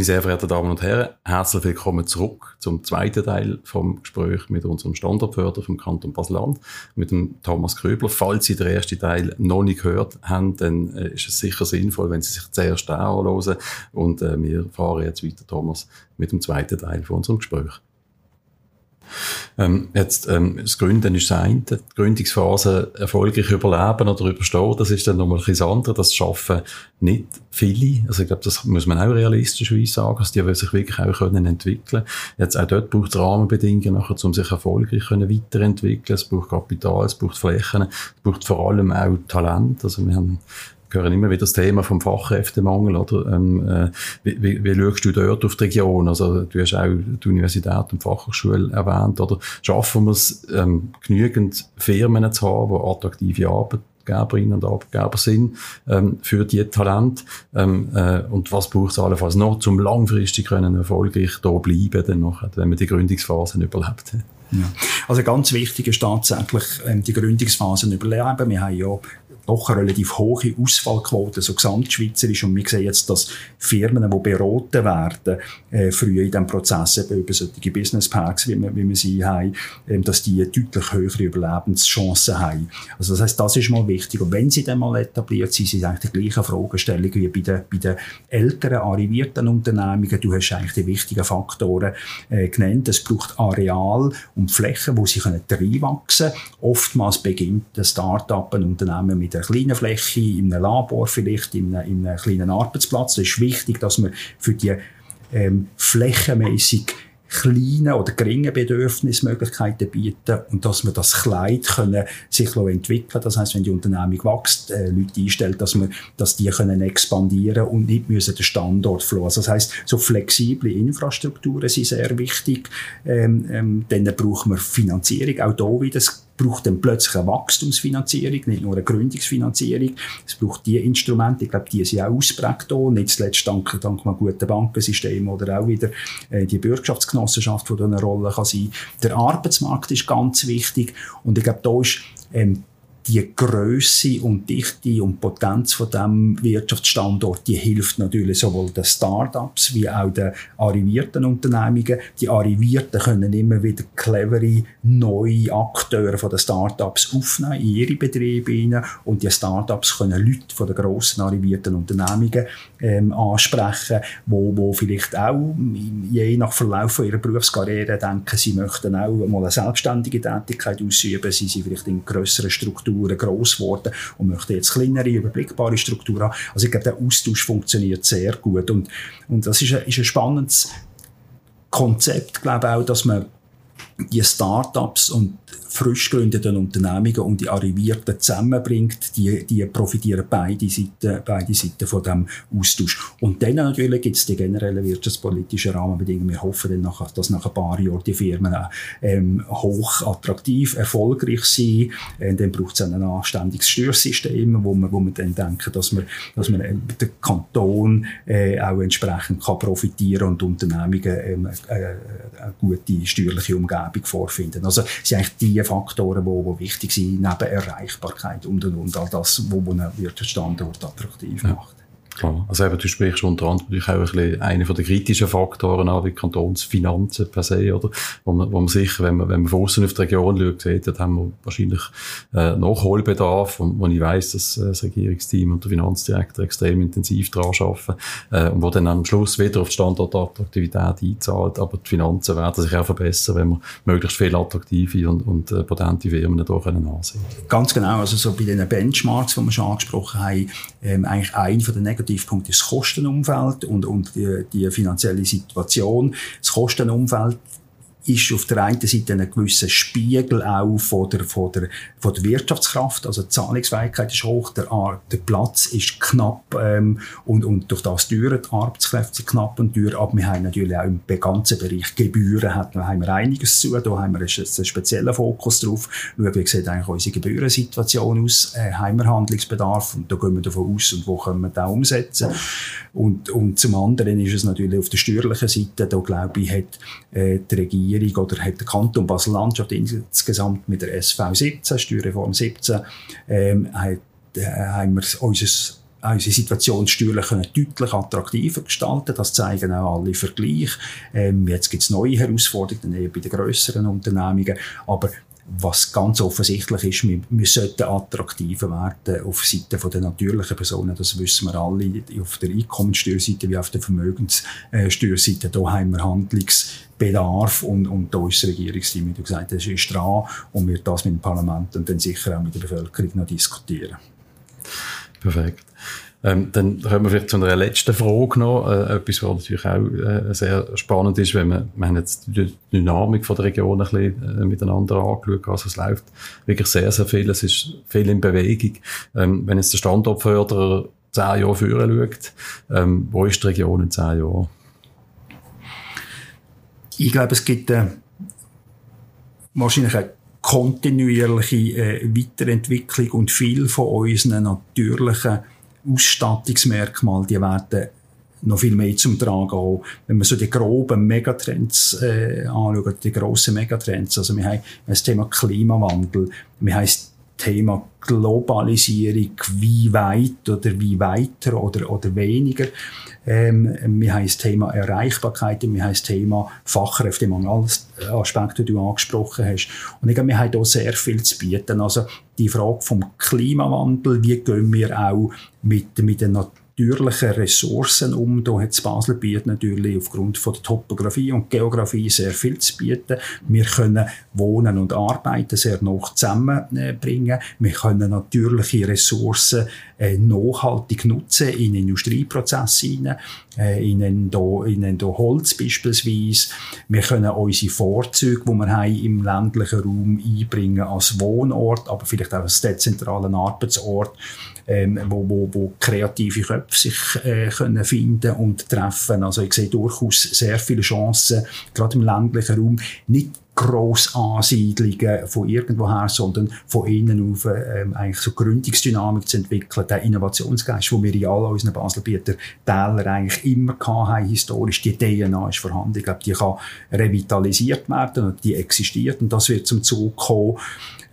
Meine sehr verehrten Damen und Herren, herzlich willkommen zurück zum zweiten Teil vom Gespräch mit unserem Standortförder vom Kanton Basel-Land, mit dem Thomas Kröbler. Falls Sie den ersten Teil noch nicht gehört haben, dann äh, ist es sicher sinnvoll, wenn Sie sich zuerst anhören. Und äh, wir fahren jetzt weiter, Thomas, mit dem zweiten Teil von unserem Gespräch. Ähm, jetzt, ähm, das Gründen ist das eine, die Gründungsphase erfolgreich überleben oder überstehen, das ist dann nochmal ein anderes. Das schaffen nicht viele. Also ich glaube, das muss man auch realistischerweise sagen, dass die sich wirklich auch können entwickeln Jetzt auch dort braucht es Rahmenbedingungen nachher, um sich erfolgreich können weiterentwickeln. Es braucht Kapital, es braucht Flächen, es braucht vor allem auch Talent. Also wir haben hören immer wieder das Thema vom Fachkräftemangel, oder? Ähm, äh, wie, wie, wie schaust du dort auf die Region? Also, du hast auch die Universität und die Fachhochschule erwähnt, oder? Schaffen wir es, ähm, genügend Firmen zu haben, die attraktive Arbeitgeberinnen und Arbeitgeber sind ähm, für die Talente ähm, äh, und was braucht es allenfalls noch, um langfristig können erfolgreich da bleiben, dann noch, wenn man die Gründungsphasen überlebt. Ja. Also ganz wichtig ist tatsächlich ähm, die Gründungsphasen überleben. Wir haben ja doch eine relativ hohe Ausfallquote, so gesamtschweizerisch. Und wir sehen jetzt, dass Firmen, die beraten werden, äh, früher in diesem Prozess eben über solche Business Packs, wie wir, wie wir sie haben, äh, dass die deutlich höhere Überlebenschancen haben. Also das heißt, das ist mal wichtig. Und wenn sie dann mal etabliert sind, sind eigentlich die gleichen Fragestellungen wie bei den, bei den älteren, arrivierten Unternehmungen. Du hast eigentlich die wichtigen Faktoren äh, genannt. Es braucht Areal und Flächen, wo sie reinwachsen können. Oftmals beginnt ein Start-up, ein Unternehmen mit einer kleinen Fläche, in einem Labor vielleicht, in einem, in einem kleinen Arbeitsplatz. Es ist wichtig, dass man für die ähm, flächenmäßig kleinen oder geringen Bedürfnismöglichkeiten bieten und dass man das Kleid können sich entwickeln Das heißt, wenn die Unternehmung wächst, äh, Leute einstellt, dass man, dass die können expandieren und nicht müssen den Standort verlieren. Also das heißt, so flexible Infrastrukturen sind sehr wichtig. Ähm, ähm, dann brauchen wir Finanzierung, auch da wieder braucht dann plötzlich eine Wachstumsfinanzierung, nicht nur eine Gründungsfinanzierung. Es braucht die Instrumente, ich glaube, die sind auch ausprägt hier, nicht zuletzt dank, dank einem guten Bankensystem oder auch wieder äh, die Bürgschaftsgenossenschaft, die da eine Rolle kann sein. Der Arbeitsmarkt ist ganz wichtig und ich glaube, da ist ähm, die Größe und Dichte und Potenz von dem Wirtschaftsstandort, die hilft natürlich sowohl den Startups wie auch den arrivierten Unternehmungen. Die Arrivierten können immer wieder clevere neue Akteure von den Startups aufnehmen in ihre Betriebe hinein und die Startups können Leute von den grossen arrivierten Unternehmungen ähm, ansprechen, wo, wo vielleicht auch je nach Verlauf ihrer Berufskarriere denken, sie möchten auch mal eine selbstständige Tätigkeit ausüben, sie sind vielleicht in grösseren Strukturen gross geworden und möchten jetzt kleinere, überblickbare Strukturen haben. Also ich glaube, der Austausch funktioniert sehr gut und, und das ist ein, ist ein spannendes Konzept, glaube ich auch, dass man die Startups und frisch gegründeten Unternehmungen und die Arrivierten zusammenbringt, die, die profitieren beide Seiten, beide Seiten von dem Austausch. Und dann natürlich gibt es die generellen wirtschaftspolitischen Rahmenbedingungen. Wir hoffen dann, nach, dass nach ein paar Jahren die Firmen ähm, hoch attraktiv, erfolgreich sind. Äh, dann braucht es ein anständiges Steuersystem, wo man, wo man dann denken, dass man, dass man äh, der Kanton äh, auch entsprechend kann profitieren und Unternehmungen ähm, äh, eine gute steuerliche Umgebung vorfinden. Also, sind eigentlich die Faktoren, die, die wichtig sind, neben Erreichbarkeit und, und, und all das, was einen Wirtschaftsstandort attraktiv ja. Klar. Also eben, du sprichst unter anderem natürlich auch ein bisschen einen von den kritischen Faktoren an, wie Kantonsfinanzen per se, oder? Wo man, wo man sicher, wenn man, wenn man von außen auf die Region schaut, sieht, dann haben wir wahrscheinlich, äh, Nachholbedarf, und wo ich weiss, dass äh, das Regierungsteam und der Finanzdirektor extrem intensiv daran arbeiten, äh, und wo dann am Schluss wieder auf die Standortattraktivität einzahlt, aber die Finanzen werden sich auch verbessern, wenn wir möglichst viele attraktive und, und äh, potente Firmen da können ansehen. Ganz genau, also so bei den Benchmarks, die wir schon angesprochen haben, ähm, eigentlich ein von den Negativpunkt ist das Kostenumfeld und, und die, die finanzielle Situation. Das Kostenumfeld ist auf der einen Seite ein gewisser Spiegel auch von der, von der, von der Wirtschaftskraft. Also die Zahlungsfähigkeit ist hoch, der, der Platz ist knapp ähm, und, und durch das teuer, die Arbeitskräfte sind knapp und teuer. Aber wir haben natürlich auch im ganzen Bereich Gebühren, hat, da haben wir einiges zu Da haben wir einen, speziellen Fokus drauf. Schauen, wie sieht eigentlich unsere Gebührensituation aus? Äh, haben wir Handlungsbedarf? Und da gehen wir davon aus und wo können wir das umsetzen? Und, und zum anderen ist es natürlich auf der steuerlichen Seite, da glaube ich, hat äh, die Regierung Regierung oder hat der Kanton Basel-Landschaft insgesamt mit der SV 17, Steuerreform 17, ähm, hat, äh, haben wir unser unsere Situation steuerlich deutlich attraktiver gestalten Das zeigen auch alle Vergleiche. Ähm, jetzt gibt es neue Herausforderungen bei den grösseren Unternehmungen. Aber was ganz offensichtlich ist, wir, wir sollten attraktiver werden auf Seite der natürlichen Personen. Das wissen wir alle auf der Einkommenssteuerseite wie auf der Vermögenssteuerseite. Da haben wir Handlungsbedarf und, und da ist das Regierungsteam, wie du gesagt hast, ist dran und wird das mit dem Parlament und dann sicher auch mit der Bevölkerung noch diskutieren. Perfekt. Ähm, dann kommen wir vielleicht zu einer letzten Frage noch. Äh, etwas, was natürlich auch äh, sehr spannend ist, wenn man, wir haben jetzt die Dynamik von der Region ein bisschen äh, miteinander angeschaut. Also es läuft wirklich sehr, sehr viel. Es ist viel in Bewegung. Ähm, wenn jetzt der Standortförderer zehn Jahre führen schaut, ähm, wo ist die Region in zehn Jahren? Ich glaube, es gibt äh, wahrscheinlich eine kontinuierliche äh, Weiterentwicklung und viel von unseren natürlichen Ausstattungsmerkmale, die werden noch viel mehr zum Tragen kommen. Wenn man so die groben Megatrends äh, anschaut, die grossen Megatrends, also wir haben das Thema Klimawandel, wir haben Thema Globalisierung, wie weit oder wie weiter oder, oder weniger. Ähm, wir haben das Thema Erreichbarkeit, wir haben das Thema Fachkräftemangel, alles Aspekte, die du angesprochen hast. Und ich glaube, wir haben hier sehr viel zu bieten. Also die Frage vom Klimawandel, wie gehen wir auch mit, mit den natürlichen Ressourcen um. Da hat das Baselbiet natürlich aufgrund von der Topografie und Geografie sehr viel zu bieten. Wir können Wohnen und Arbeiten sehr noch zusammenbringen. Wir können natürliche Ressourcen äh, nachhaltig nutzen in Industrieprozesse äh, in, in, in, in Holz beispielsweise. Wir können unsere Vorzüge, die wir haben, im ländlichen Raum einbringen als Wohnort, aber vielleicht auch als dezentralen Arbeitsort ähm, wo, wo, wo kreative Köpfe sich äh, können finden und treffen. Also ich sehe durchaus sehr viele Chancen, gerade im ländlichen Raum, nicht Grossansiedlungen von irgendwoher, sondern von innen auf ähm, eigentlich so Gründungsdynamik zu entwickeln, der Innovationsgeist, den wir in all unseren Baselbieter Täler eigentlich immer haben, historisch, die DNA ist vorhanden, ich glaube, die kann revitalisiert werden und die existiert und das wird zum Zug kommen.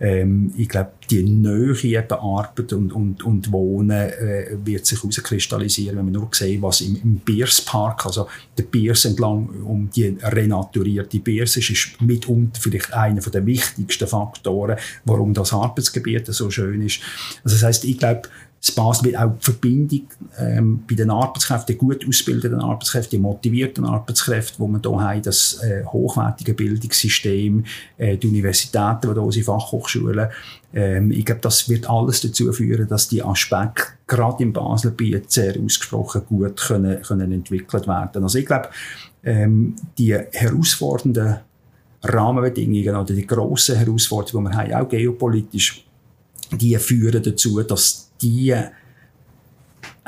Ähm, ich glaube, die Nähe eben Arbeit und, und, und Wohnen äh, wird sich herauskristallisieren, wenn man nur sehen, was im, im Bierspark, also der Biers entlang um die renaturierte Biers ist, ist mitunter vielleicht einer der wichtigsten Faktoren, warum das Arbeitsgebiet so schön ist. Also das heißt, ich glaube, es passt wird auch die Verbindung ähm, bei den Arbeitskräften, gut ausgebildeten Arbeitskräften, motivierten Arbeitskräfte, wo wir hier haben, das äh, hochwertige Bildungssystem, äh, die Universitäten, die hier unsere Fachhochschulen. Ähm, ich glaube, das wird alles dazu führen, dass die Aspekte gerade im Baselbiet sehr ausgesprochen gut können, können entwickelt werden. Also ich glaube, ähm, die herausfordernden Rahmenbedingungen oder die grossen Herausforderungen, die wir haben, auch geopolitisch, die führen dazu, dass die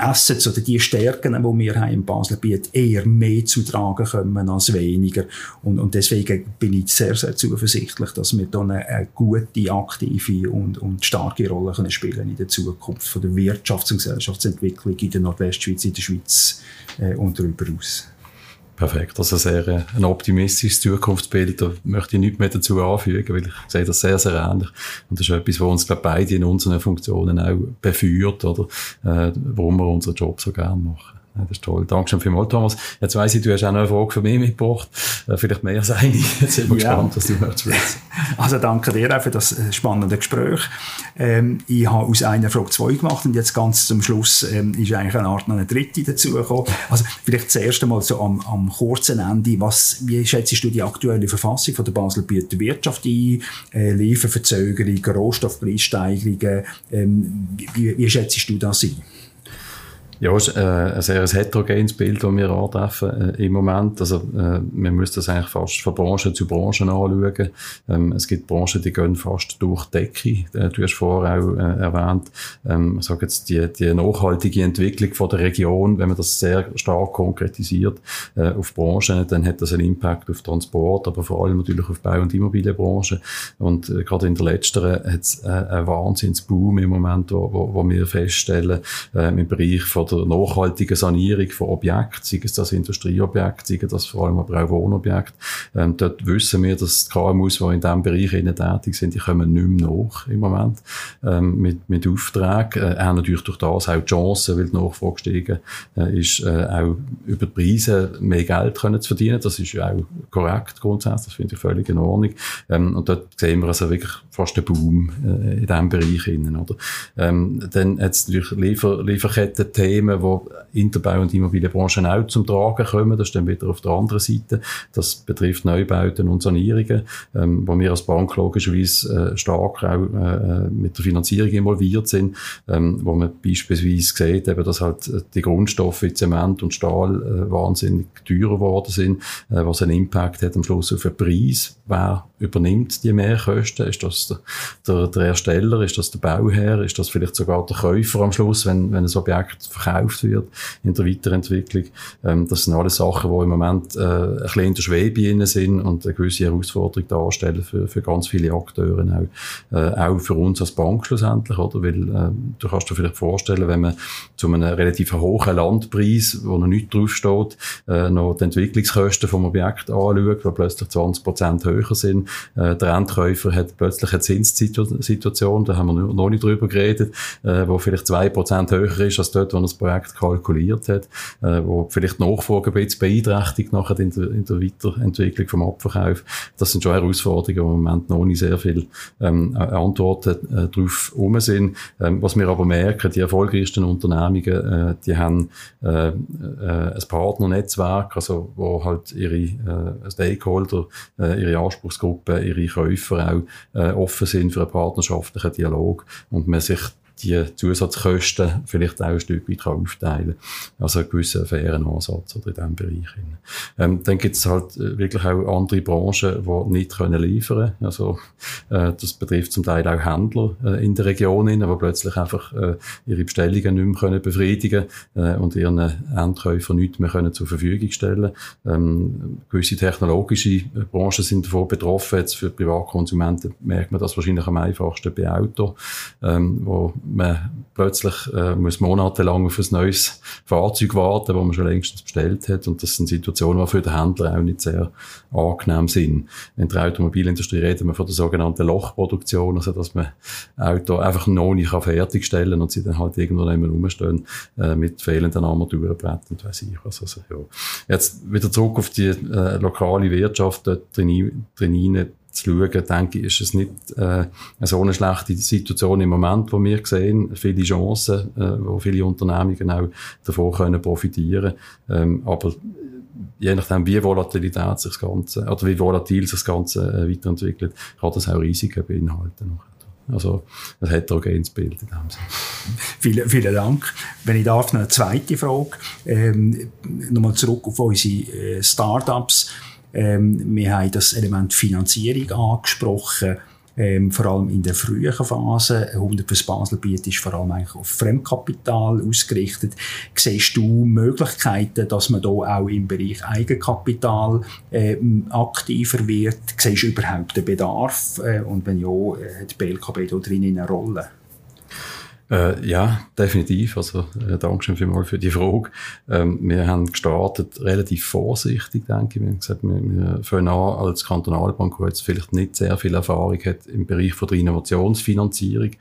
Assets oder die Stärken, die wir haben im Baselbiet, eher mehr zum Tragen kommen als weniger. Und, und deswegen bin ich sehr, sehr zuversichtlich, dass wir da eine, eine gute, aktive und, und starke Rolle können spielen in der Zukunft von der Wirtschafts- und Gesellschaftsentwicklung in der Nordwestschweiz, in der Schweiz äh, und darüber hinaus. Perfekt. Also sehr äh, ein optimistisches Zukunftsbild. Da möchte ich nichts mehr dazu anfügen, weil ich sehe das sehr, sehr ähnlich. Und das ist etwas, was uns, glaube beide in unseren Funktionen auch beführt, oder, äh, warum wir unseren Job so gerne machen. Das ist toll. Dankeschön vielmals, Thomas. Jetzt weiss ich, du hast auch noch eine Frage für mich mitgebracht. Äh, vielleicht mehr als eine. Jetzt sind wir ja. gespannt, was du möchtest. Also danke dir auch für das äh, spannende Gespräch. Ähm, ich habe aus einer Frage zwei gemacht und jetzt ganz zum Schluss ähm, ist eigentlich eine Art noch eine dritte dazugekommen. Also vielleicht das erste Mal so am, am kurzen Ende. Was, wie schätzt du die aktuelle Verfassung von der Basel-Bieter Wirtschaft ein? Äh, Lieferverzögerung, Rohstoffpreissteigerungen. Ähm, wie, wie schätzt du das ein? Ja, es ist äh, ein sehr heterogenes Bild, das wir antreffen äh, im Moment. Also, äh, man muss das eigentlich fast von Branche zu Branche anschauen. Ähm, es gibt Branchen, die gehen fast durch die Decke. Äh, du hast vorher auch äh, erwähnt, ähm, ich sage jetzt, die, die nachhaltige Entwicklung von der Region, wenn man das sehr stark konkretisiert äh, auf Branchen, dann hat das einen Impact auf Transport, aber vor allem natürlich auf Bau- und Immobilienbranche. Und äh, gerade in der letzteren hat es einen Wahnsinnsboom im Moment, wo, wo, wo wir feststellen, im Bereich von oder nachhaltige Sanierung von Objekten, sei es das Industrieobjekt, sei das vor allem aber auch Wohnobjekt. Ähm, dort wissen wir, dass die KMUs, die in diesem Bereich tätig sind, die kommen nicht mehr nach im Moment ähm, mit, mit Aufträgen. Äh, haben natürlich durch das auch die Chance, weil die Nachfrage gestiegen äh, ist, äh, auch über die Preise mehr Geld können zu verdienen. Das ist ja auch korrekt grundsätzlich, das finde ich völlig in Ordnung. Ähm, und dort sehen wir also wirklich fast einen Boom äh, in diesem Bereich. Innen, oder? Ähm, dann hat es natürlich Liefer Lieferketten-Themen, die Interbau- und Immobilienbranche auch zum Tragen kommen. Das ist dann wieder auf der anderen Seite. Das betrifft Neubauten und Sanierungen, ähm, wo wir als Bank logischerweise äh, stark auch äh, mit der Finanzierung involviert sind, ähm, wo man beispielsweise sieht, eben, dass halt äh, die Grundstoffe Zement und Stahl äh, wahnsinnig teurer geworden sind, äh, was einen Impact hat am Schluss auf den Preis. Wer übernimmt die Mehrkosten? Ist das der, der, der Ersteller? Ist das der Bauherr? Ist das vielleicht sogar der Käufer am Schluss, wenn, wenn ein Objekt verkauft wird in der Weiterentwicklung? Ähm, das sind alles Sachen, die im Moment äh, ein bisschen in der Schwebe sind und eine gewisse Herausforderung darstellen für, für ganz viele Akteure, auch, äh, auch für uns als Bank schlussendlich, oder? Weil äh, du kannst dir vielleicht vorstellen, wenn man zu einem relativ hohen Landpreis, wo noch nichts draufsteht, äh, noch die Entwicklungskosten vom Objekt anschaut, die plötzlich 20 Prozent höher sind, äh, der Endkäufer hat plötzlich eine Zinssituation, da haben wir noch nicht drüber geredet, äh, wo vielleicht zwei Prozent höher ist als dort, wo er das Projekt kalkuliert hat, äh, wo vielleicht die Nachfrage ein bisschen beeinträchtigt nachher in der, in der Weiterentwicklung vom Abverkauf. Das sind schon Herausforderungen, wo im Moment noch nicht sehr viel ähm, Antworten äh, darauf um sind. Ähm, was wir aber merken, die erfolgreichsten Unternehmungen, äh, die haben äh, äh, ein Partnernetzwerk, also wo halt ihre äh, Stakeholder, äh, ihre Anspruchsgruppen, ihre Käufer auch äh, offen sind für einen partnerschaftlichen Dialog und man sich die Zusatzkosten vielleicht auch ein Stück weit aufteilen kann. Also einen gewissen fairen Ansatz oder in diesem Bereich. Ähm, dann gibt es halt äh, wirklich auch andere Branchen, die nicht können liefern können. Also, äh, das betrifft zum Teil auch Händler äh, in der Region, die plötzlich einfach äh, ihre Bestellungen nicht mehr können befriedigen äh, und ihren Endkäufern nichts mehr können zur Verfügung stellen ähm, Gewisse technologische Branchen sind davon betroffen. Jetzt für Privatkonsumenten merkt man das wahrscheinlich am einfachsten bei Auto, ähm, wo man plötzlich äh, muss monatelang auf ein neues Fahrzeug warten, das man schon längst bestellt hat. Und das sind Situationen, die für den Händler auch nicht sehr angenehm sind. In der Automobilindustrie reden wir von der sogenannten Lochproduktion, also dass man Auto einfach noch nicht fertigstellen kann und sie dann halt irgendwo nicht mehr rumstehen äh, mit fehlenden Armaturenbrettern und weiss ich was. Also, ja. Jetzt wieder zurück auf die äh, lokale Wirtschaft dort drin, drin zu schauen, denke ich, ist es nicht äh, so eine schlechte Situation im Moment, wo wir sehen, viele Chancen, äh, wo viele Unternehmungen auch davon können profitieren. Ähm, aber je nachdem, wie Volatilität sich das Ganze, oder wie volatil sich das Ganze äh, weiterentwickelt, kann das auch Risiken beinhalten. Also ein heterogenes Bild in dem Sinne. Vielen, vielen Dank. Wenn ich darf, noch eine zweite Frage. Ähm, nochmal zurück auf unsere äh, Startups. Ähm, wir haben das Element Finanzierung angesprochen. Ähm, vor allem in der frühen Phase. 100 fürs Baselbiet ist vor allem eigentlich auf Fremdkapital ausgerichtet. Siehst du Möglichkeiten, dass man da auch im Bereich Eigenkapital äh, aktiver wird? Siehst du überhaupt den Bedarf? Äh, und wenn ja, äh, hat die BLKB da drin eine Rolle? Äh, ja, definitiv. Also, äh, Dankeschön vielmals für die Frage. Ähm, wir haben gestartet relativ vorsichtig, denke ich. Wir haben gesagt, wir, wir fangen an als Kantonalbank, die jetzt vielleicht nicht sehr viel Erfahrung hat im Bereich von der Innovationsfinanzierung,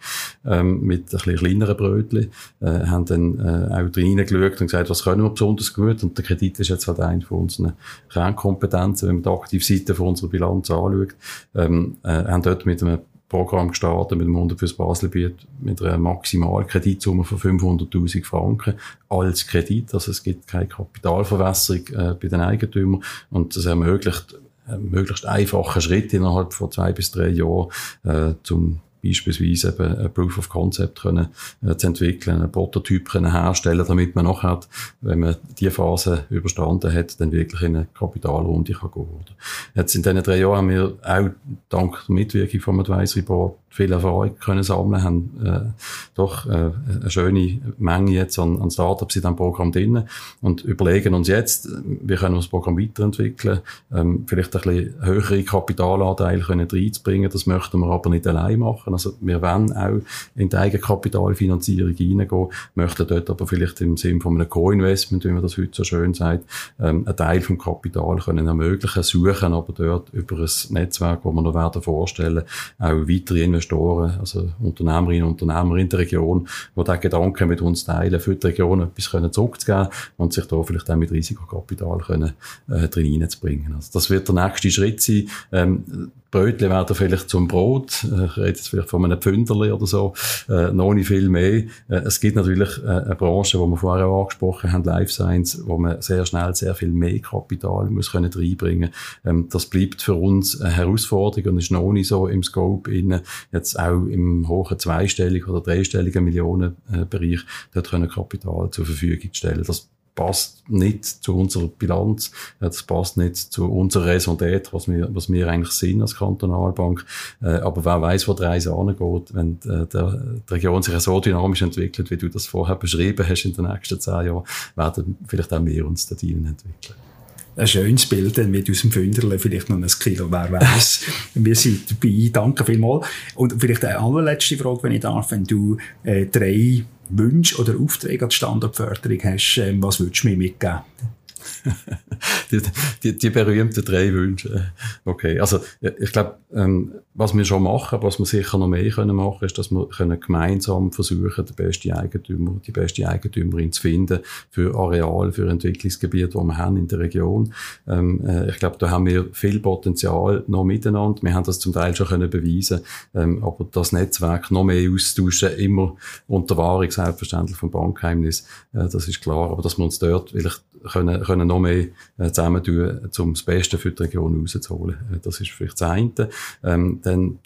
ähm, mit ein bisschen kleineren Brötchen, äh, haben dann äh, auch drin geschaut und gesagt, was können wir besonders gut? Und der Kredit ist jetzt halt eine von unseren Kernkompetenzen, wenn man die Aktivseite von unserer Bilanz anschaut. Ähm, äh, haben dort mit einem Programm gestartet mit dem 100 fürs Baselbiet mit einer Maximalkreditsumme von 500.000 Franken als Kredit. Also es gibt keine Kapitalverwässerung äh, bei den Eigentümern und das ermöglicht äh, möglichst einfache Schritte innerhalb von zwei bis drei Jahren äh, zum beispielsweise eben ein Proof of Concept können, äh, zu entwickeln, einen Prototyp können herstellen, damit man nachher, wenn man die Phase überstanden hat, dann wirklich in eine Kapitalrunde kann gehen. Jetzt in diesen drei Jahren haben wir auch dank der Mitwirkung vom Advisory Board viel Erfahrung können sammeln, haben äh, doch äh, eine schöne Menge jetzt an, an Startups in diesem Programm drin und überlegen uns jetzt, wie können wir das Programm weiterentwickeln, ähm, vielleicht ein bisschen höhere Kapitalanteile können reinzubringen, das möchten wir aber nicht allein machen, machen. Also wir wollen auch in die Eigenkapitalfinanzierung reingehen, möchten dort aber vielleicht im Sinne von einem Co-Investment, wie man das heute so schön sagt, ähm, einen Teil vom Kapital können ermöglichen, suchen aber dort über ein Netzwerk, wo wir noch werden vorstellen, auch weitere Investoren, also Unternehmerinnen und Unternehmer in der Region, die diesen Gedanken mit uns teilen, für die Region etwas können zurückzugeben und sich da vielleicht auch mit Risikokapital können, äh, drin reinzubringen. Also das wird der nächste Schritt sein. Ähm, Brötchen werden vielleicht zum Brot. Äh, ich rede jetzt vielleicht von einem Pfünderli oder so. Äh, noch nicht viel mehr. Äh, es gibt natürlich äh, eine Branche, die wir vorher auch angesprochen haben, Life Science, wo man sehr schnell sehr viel mehr Kapital muss können reinbringen. Ähm, das bleibt für uns eine Herausforderung und ist noch nicht so im Scope innen. Jetzt auch im hohen zweistelligen oder dreistelligen Millionenbereich dort können Kapital zur Verfügung stellen. Das passt nicht zu unserer Bilanz, das passt nicht zu unserer Raison was wir, was wir eigentlich sind als Kantonalbank. Äh, aber wer weiß, wo die Reise angeht, wenn äh, der, die Region sich so dynamisch entwickelt, wie du das vorher beschrieben hast in den nächsten zehn Jahren, werden vielleicht auch wir uns da entwickeln ein schönes Bild mit unserem Fünderle, vielleicht noch ein Kilo, wer weiß. wir sind dabei, danke vielmals. Und vielleicht eine allerletzte Frage, wenn ich darf, wenn du äh, drei Wünsche oder Aufträge an die Standortförderung hast, ähm, was würdest du mir mitgeben? Die, die, die berühmten drei Wünsche. Okay, also ich glaube, ähm, was wir schon machen, was wir sicher noch mehr können machen, ist, dass wir können gemeinsam versuchen, den besten Eigentümer, die beste Eigentümerin zu finden für Areal, für Entwicklungsgebiete, die wir haben in der Region. Ähm, äh, ich glaube, da haben wir viel Potenzial noch miteinander. Wir haben das zum Teil schon können beweisen, ähm, aber das Netzwerk noch mehr austauschen, immer unter Wahrung selbstverständlich vom Bankgeheimnis, äh, das ist klar. Aber dass wir uns dort vielleicht können, können noch mehr äh, zusammentun, um das Beste für die Region rauszuholen. Äh, das ist vielleicht das eine. Ähm, dann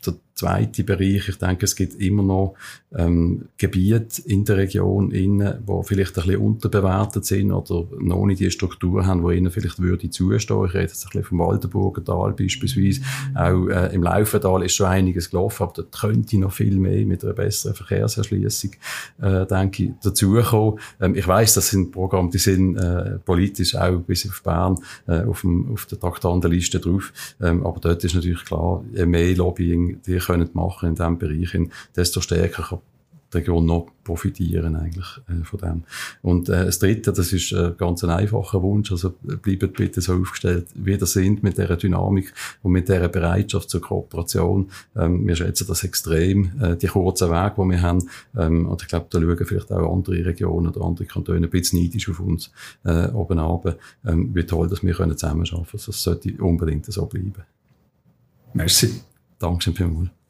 zweite Bereich, ich denke, es gibt immer noch ähm, Gebiete in der Region, innen, wo vielleicht ein bisschen unterbewertet sind oder noch nicht die Struktur haben, wo ihnen vielleicht würde zustehen. Ich rede jetzt ein bisschen vom Waldenburger Tal beispielsweise. Auch äh, im Laufental ist schon einiges gelaufen, aber dort könnte noch viel mehr mit einer besseren Verkehrserschließung, äh, denke ich, dazukommen. Ähm, ich weiß, das sind Programme, die sind äh, politisch auch bis auf Bern äh, auf, dem, auf der Traktandenliste drauf. Ähm, aber dort ist natürlich klar, je mehr Lobbying die können machen in diesem Bereich, desto stärker kann die Region noch profitieren eigentlich äh, von dem. Und äh, das Dritte, das ist äh, ganz ein einfacher Wunsch, also bleibt bitte so aufgestellt, wie ihr sind mit dieser Dynamik und mit dieser Bereitschaft zur Kooperation. Ähm, wir schätzen das extrem, äh, die kurzen Wege, die wir haben. Ähm, und ich glaube, da schauen vielleicht auch andere Regionen oder andere Kantone ein bisschen neidisch auf uns äh, oben runter, ähm, wie toll, dass wir können zusammenarbeiten können. Das sollte unbedingt so bleiben. Merci. Dankeschön vielmals.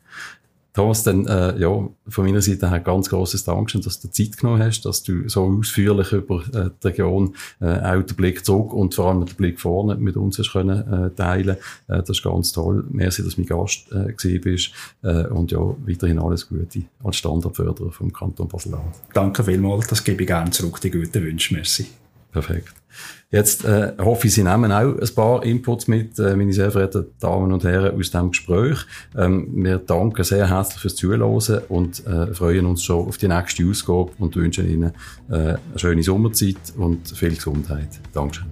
Thomas, dann, äh, ja, von meiner Seite her ganz grosses Dankeschön, dass du Zeit genommen hast, dass du so ausführlich über äh, die Region äh, auch den Blick zurück und vor allem den Blick vorne mit uns hast können, äh, teilen. Äh, das ist ganz toll. Merci, dass du mein Gast äh, gewesen bist. Äh, und ja, weiterhin alles Gute als Standardförderer vom Kanton Basel-Land. Danke vielmals, das gebe ich gerne zurück, die guten Wünsche. Merci. Perfekt. Jetzt äh, hoffe ich, Sie nehmen auch ein paar Inputs mit, äh, meine sehr verehrten Damen und Herren, aus diesem Gespräch. Ähm, wir danken sehr herzlich fürs Zuhören und äh, freuen uns schon auf die nächste Ausgabe und wünschen Ihnen äh, eine schöne Sommerzeit und viel Gesundheit. Dankeschön.